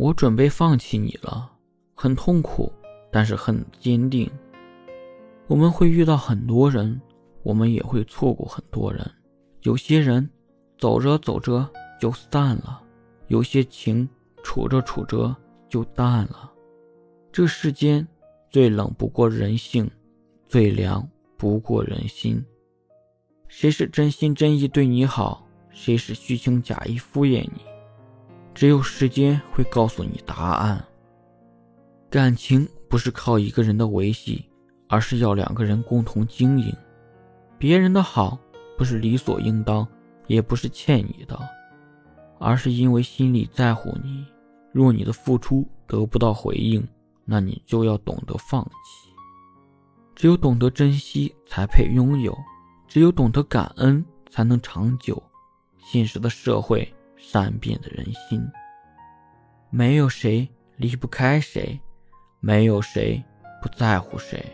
我准备放弃你了，很痛苦，但是很坚定。我们会遇到很多人，我们也会错过很多人。有些人走着走着就散了，有些情处着处着就淡了。这世间最冷不过人性，最凉不过人心。谁是真心真意对你好，谁是虚情假意敷衍你？只有时间会告诉你答案。感情不是靠一个人的维系，而是要两个人共同经营。别人的好不是理所应当，也不是欠你的，而是因为心里在乎你。若你的付出得不到回应，那你就要懂得放弃。只有懂得珍惜，才配拥有；只有懂得感恩，才能长久。现实的社会。善变的人心，没有谁离不开谁，没有谁不在乎谁。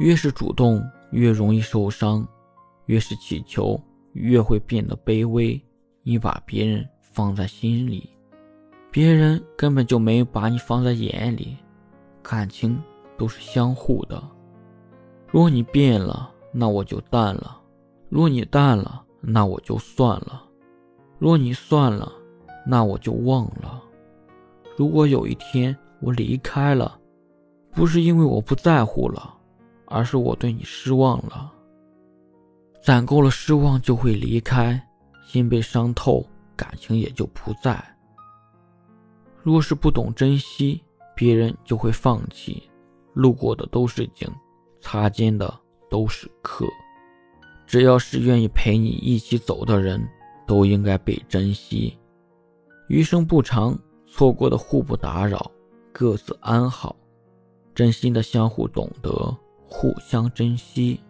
越是主动，越容易受伤；越是乞求，越会变得卑微。你把别人放在心里，别人根本就没有把你放在眼里。感情都是相互的，若你变了，那我就淡了；若你淡了，那我就算了。若你算了，那我就忘了。如果有一天我离开了，不是因为我不在乎了，而是我对你失望了。攒够了失望就会离开，心被伤透，感情也就不在。若是不懂珍惜，别人就会放弃。路过的都是景，擦肩的都是客。只要是愿意陪你一起走的人。都应该被珍惜，余生不长，错过的互不打扰，各自安好，真心的相互懂得，互相珍惜。